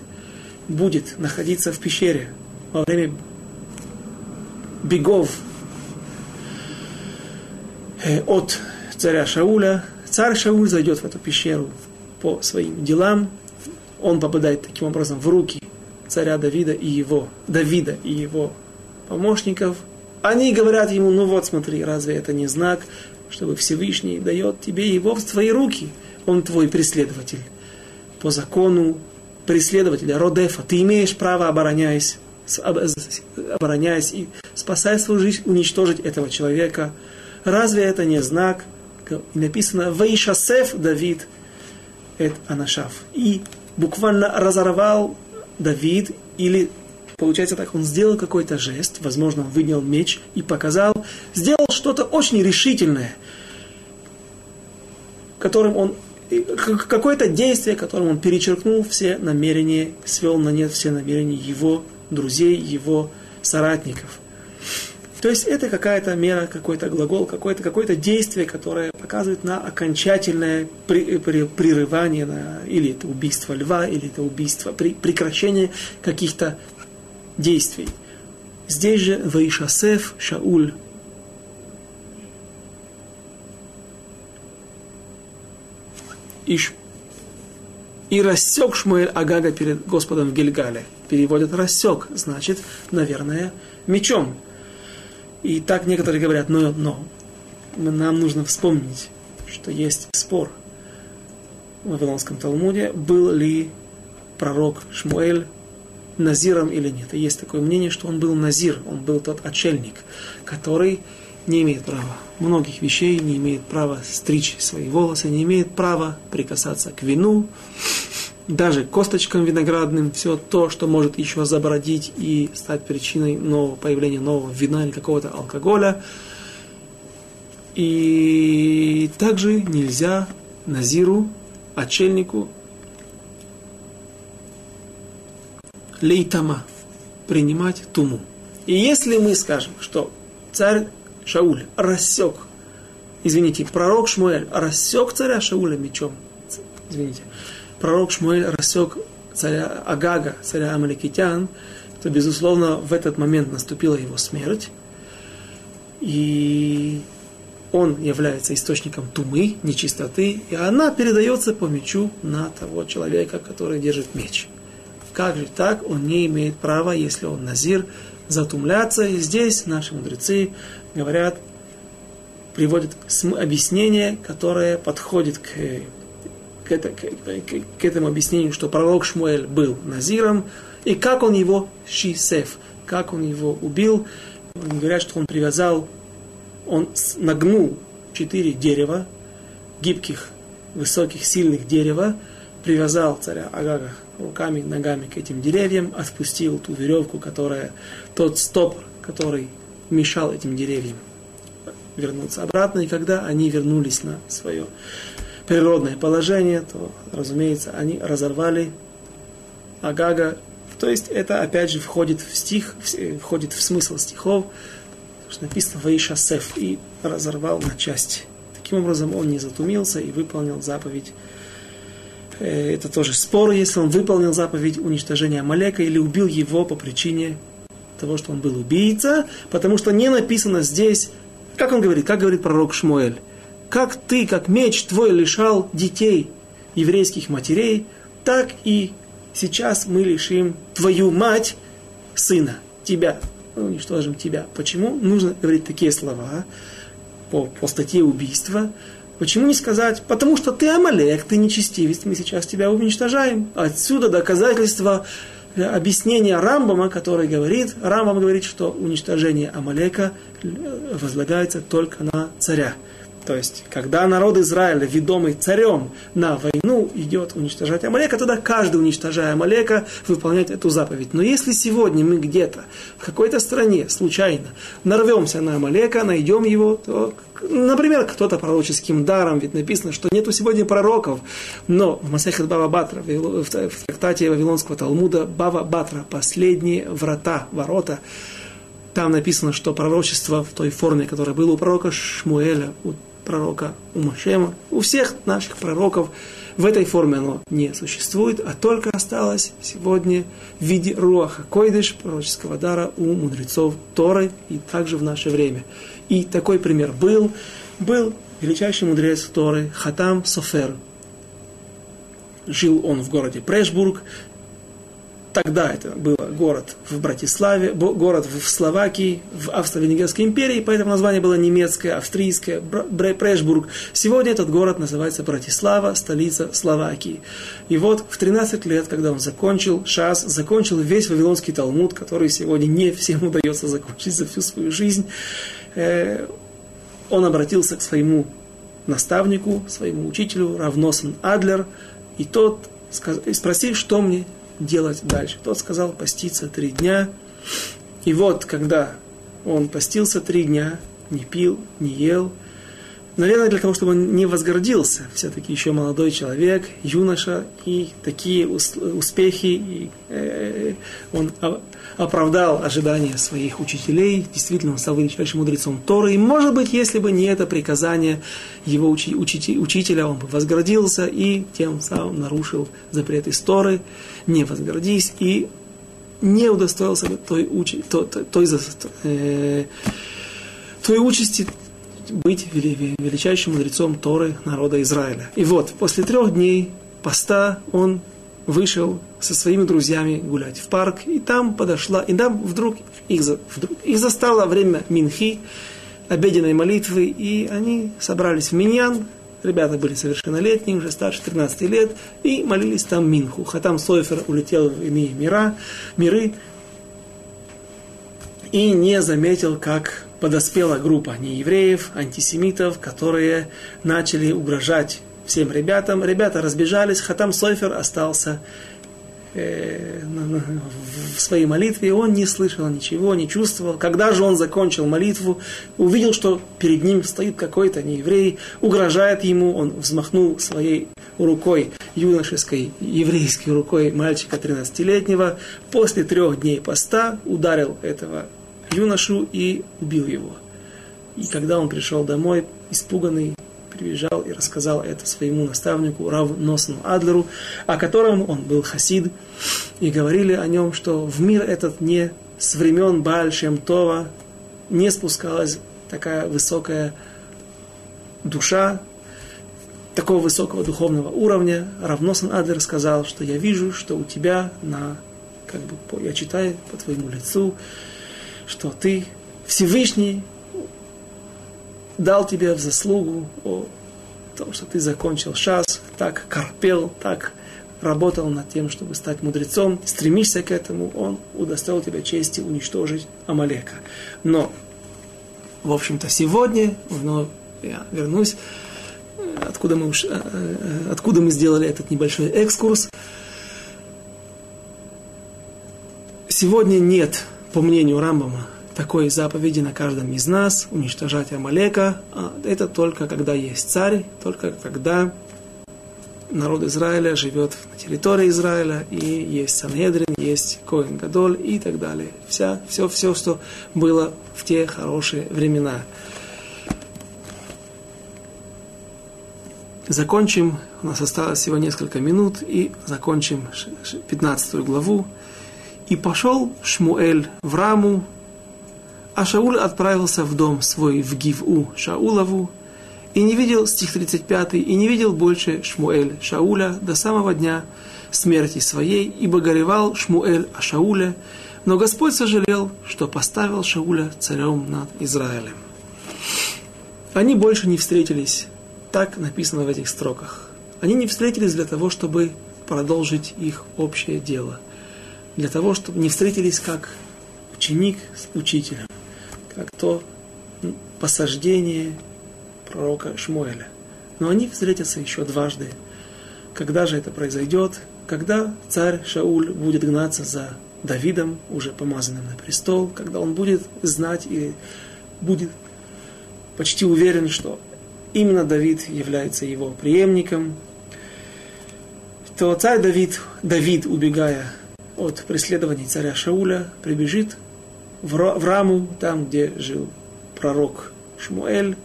будет находиться в пещере во время бегов э, от царя Шауля, царь Шауль зайдет в эту пещеру по своим делам, он попадает таким образом в руки царя Давида и его, Давида и его помощников – они говорят ему, ну вот смотри, разве это не знак, чтобы Всевышний дает тебе его в твои руки? Он твой преследователь. По закону преследователя, Родефа, ты имеешь право, обороняясь, обороняясь и спасая свою жизнь, уничтожить этого человека. Разве это не знак? И написано «Ваишасеф Давид эт Анашав». И буквально разорвал Давид или Получается так, он сделал какой-то жест, возможно, он вынял меч и показал, сделал что-то очень решительное, которым он какое-то действие, которым он перечеркнул все намерения, свел на нет все намерения его друзей, его соратников. То есть это какая-то мера, какой-то глагол, какое-то какое действие, которое показывает на окончательное при, при, прерывание, на, или это убийство льва, или это убийство, при, прекращение каких-то действий. Здесь же Ваишасеф Шауль и, и рассек Шмуэль Агага перед Господом в Гильгале. Переводят рассек, значит, наверное, мечом. И так некоторые говорят, но, но нам нужно вспомнить, что есть спор в Вавилонском Талмуде, был ли пророк Шмуэль назиром или нет. И есть такое мнение, что он был назир, он был тот отшельник, который не имеет права многих вещей, не имеет права стричь свои волосы, не имеет права прикасаться к вину, даже косточкам виноградным, все то, что может еще забродить и стать причиной нового появления нового вина или какого-то алкоголя. И также нельзя назиру, отшельнику, лейтама, принимать туму. И если мы скажем, что царь Шауль рассек извините, пророк Шмуэль рассек царя Шауля мечом. Извините. Пророк Шмуэль рассек царя Агага, царя Амаликитян, то, безусловно, в этот момент наступила его смерть. И он является источником тумы, нечистоты, и она передается по мечу на того человека, который держит меч. Как же так? Он не имеет права, если он назир, затумляться. И здесь наши мудрецы говорят, приводят объяснение, которое подходит к, к, это, к, к, этому объяснению, что пророк Шмуэль был назиром, и как он его шисев, как он его убил. Говорят, что он привязал, он нагнул четыре дерева, гибких, высоких, сильных дерева, привязал царя Агага руками, ногами к этим деревьям, отпустил ту веревку, которая, тот стопор, который мешал этим деревьям вернуться обратно. И когда они вернулись на свое природное положение, то, разумеется, они разорвали Агага. То есть это, опять же, входит в стих, входит в смысл стихов, что написано «Ваишасеф» и разорвал на части. Таким образом, он не затумился и выполнил заповедь Э, это тоже спор, если он выполнил заповедь уничтожения Амалека или убил его по причине того, что он был убийца, потому что не написано здесь, как он говорит, как говорит пророк Шмуэль, как ты, как меч твой лишал детей еврейских матерей, так и сейчас мы лишим твою мать сына, тебя, мы уничтожим тебя. Почему нужно говорить такие слова по, по статье убийства? Почему не сказать? Потому что ты Амалек, ты нечестивец, мы сейчас тебя уничтожаем. Отсюда доказательство э, объяснения Рамбама, который говорит, Рамбам говорит, что уничтожение Амалека э, возлагается только на царя. То есть, когда народ Израиля, ведомый царем на войну, идет уничтожать Амалека, тогда каждый, уничтожая Амалека, выполняет эту заповедь. Но если сегодня мы где-то, в какой-то стране, случайно, нарвемся на Амалека, найдем его, то, например, кто-то пророческим даром, ведь написано, что нету сегодня пророков, но в Масехет Бава Батра, в трактате Вавилонского Талмуда, Бава Батра, последние врата, ворота, там написано, что пророчество в той форме, которая была у пророка Шмуэля, у пророка Умашема, у всех наших пророков в этой форме оно не существует, а только осталось сегодня в виде руаха койдыш, пророческого дара у мудрецов Торы и также в наше время. И такой пример был, был величайший мудрец Торы Хатам Софер. Жил он в городе Прешбург, Тогда это был город в Братиславе, город в Словакии, в Австро-Венгерской империи, поэтому название было немецкое, австрийское, Прешбург. Сегодня этот город называется Братислава, столица Словакии. И вот в 13 лет, когда он закончил ШАС, закончил весь Вавилонский Талмуд, который сегодня не всем [laughs] удается закончить за всю свою жизнь, э, он обратился к своему наставнику, своему учителю Равносен Адлер, и тот спросил, что мне делать дальше. Тот сказал поститься три дня. И вот, когда он постился три дня, не пил, не ел, наверное, для того, чтобы он не возгордился, все-таки еще молодой человек, юноша, и такие успехи, и, э, он оправдал ожидания своих учителей, действительно, он стал величайшим мудрецом Торы, и, может быть, если бы не это приказание его учи, учити, учителя, он бы возгордился и тем самым нарушил запрет из Торы, не возгордись, и не удостоился бы той, учи, той, той, той, э, той участи, быть величайшим мудрецом Торы народа Израиля. И вот, после трех дней поста он вышел со своими друзьями гулять в парк, и там подошла, и там вдруг их, вдруг, их застало время Минхи, обеденной молитвы, и они собрались в Миньян, ребята были совершеннолетние, уже старше 13 лет, и молились там Минху. Хатам Сойфер улетел в иные мира, миры, и не заметил, как подоспела группа неевреев, антисемитов, которые начали угрожать всем ребятам. Ребята разбежались, Хатам Сойфер остался э, в своей молитве, он не слышал ничего, не чувствовал. Когда же он закончил молитву, увидел, что перед ним стоит какой-то нееврей, угрожает ему, он взмахнул своей рукой, юношеской, еврейской рукой мальчика 13-летнего, после трех дней поста ударил этого юношу и убил его. И когда он пришел домой, испуганный, прибежал и рассказал это своему наставнику Рав Носну Адлеру, о котором он был хасид, и говорили о нем, что в мир этот не с времен Бааль Това не спускалась такая высокая душа, такого высокого духовного уровня. Равносан Адлер сказал, что я вижу, что у тебя на, как бы, я читаю по твоему лицу, что ты Всевышний дал тебе в заслугу о том, что ты закончил шас, так корпел, так работал над тем, чтобы стать мудрецом, стремишься к этому, он удостоил тебя чести уничтожить Амалека. Но, в общем-то, сегодня, вновь я вернусь, откуда мы, уж, э, э, откуда мы сделали этот небольшой экскурс. Сегодня нет, по мнению Рамбама, такой заповеди на каждом из нас, уничтожать Амалека. А это только когда есть царь, только когда народ Израиля живет на территории Израиля, и есть Санедрин, есть Коин Гадоль и так далее. Вся, все, все, что было в те хорошие времена. Закончим, у нас осталось всего несколько минут, и закончим 15 главу. «И пошел Шмуэль в Раму, а Шауль отправился в дом свой в Гиву Шаулову, и не видел, стих 35, и не видел больше Шмуэль Шауля до самого дня смерти своей, ибо горевал Шмуэль о Шауле, но Господь сожалел, что поставил Шауля царем над Израилем. Они больше не встретились, так написано в этих строках. Они не встретились для того, чтобы продолжить их общее дело, для того, чтобы не встретились как ученик с учителем как то посаждение пророка Шмуэля. Но они встретятся еще дважды. Когда же это произойдет? Когда царь Шауль будет гнаться за Давидом, уже помазанным на престол, когда он будет знать и будет почти уверен, что именно Давид является его преемником, то царь Давид, Давид, убегая от преследований царя Шауля, прибежит в Раму, там, где жил пророк Шмуэль,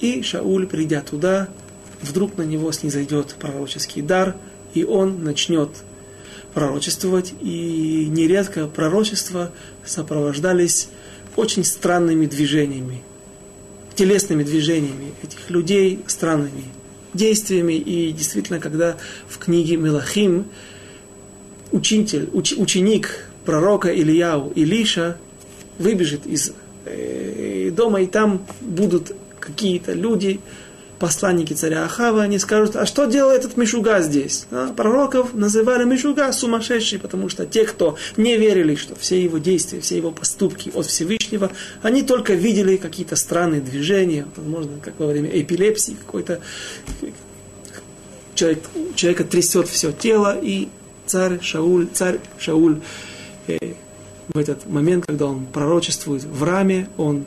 и Шауль, придя туда, вдруг на него снизойдет пророческий дар, и он начнет пророчествовать, и нередко пророчества сопровождались очень странными движениями, телесными движениями этих людей, странными действиями, и действительно, когда в книге Мелахим учитель, уч, ученик пророка Ильяу Илиша выбежит из э, дома, и там будут какие-то люди, посланники царя Ахава, они скажут, а что делает этот Мишуга здесь? А, пророков называли Мишуга сумасшедший, потому что те, кто не верили, что все его действия, все его поступки от Всевышнего, они только видели какие-то странные движения, возможно, как во время эпилепсии, какой-то человек, человека трясет все тело, и царь Шауль, царь Шауль э, в этот момент, когда он пророчествует в раме, он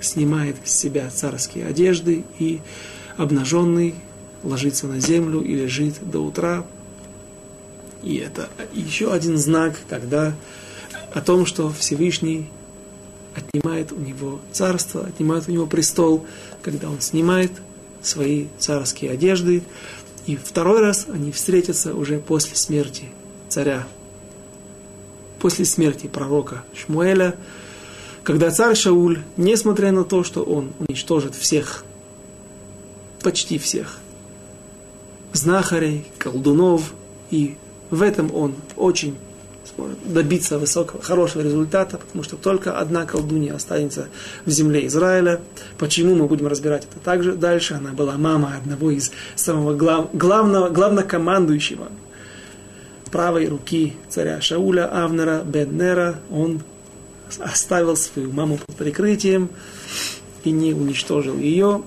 снимает с себя царские одежды и обнаженный ложится на землю и лежит до утра. И это еще один знак, когда о том, что Всевышний отнимает у него царство, отнимает у него престол, когда он снимает свои царские одежды. И второй раз они встретятся уже после смерти царя после смерти пророка Шмуэля, когда царь Шауль, несмотря на то, что он уничтожит всех, почти всех, знахарей, колдунов, и в этом он очень сможет добиться высокого, хорошего результата, потому что только одна колдунья останется в земле Израиля. Почему мы будем разбирать это также дальше? Она была мама одного из самого глав, главного, главнокомандующего правой руки царя Шауля Авнера Беднера, он оставил свою маму под прикрытием и не уничтожил ее.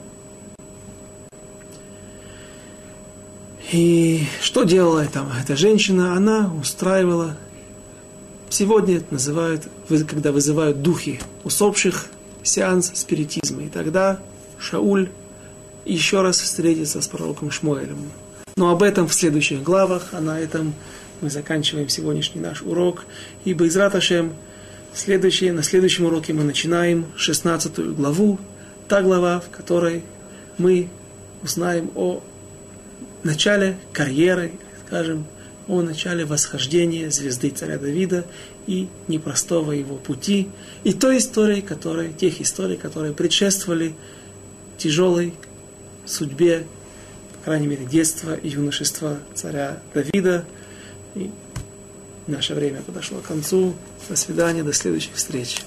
И что делала эта, эта женщина? Она устраивала, сегодня это называют, когда вызывают духи усопших, сеанс спиритизма. И тогда Шауль еще раз встретится с пророком Шмуэлем. Но об этом в следующих главах, а на этом мы заканчиваем сегодняшний наш урок. И Байзрат Ашем, на следующем уроке мы начинаем 16 главу та глава, в которой мы узнаем о начале карьеры, скажем, о начале восхождения звезды царя Давида и непростого его пути, и той истории, которые, тех историй, которые предшествовали тяжелой судьбе, по крайней мере, детства и юношества царя Давида. И наше время подошло к концу. До свидания, до следующих встреч.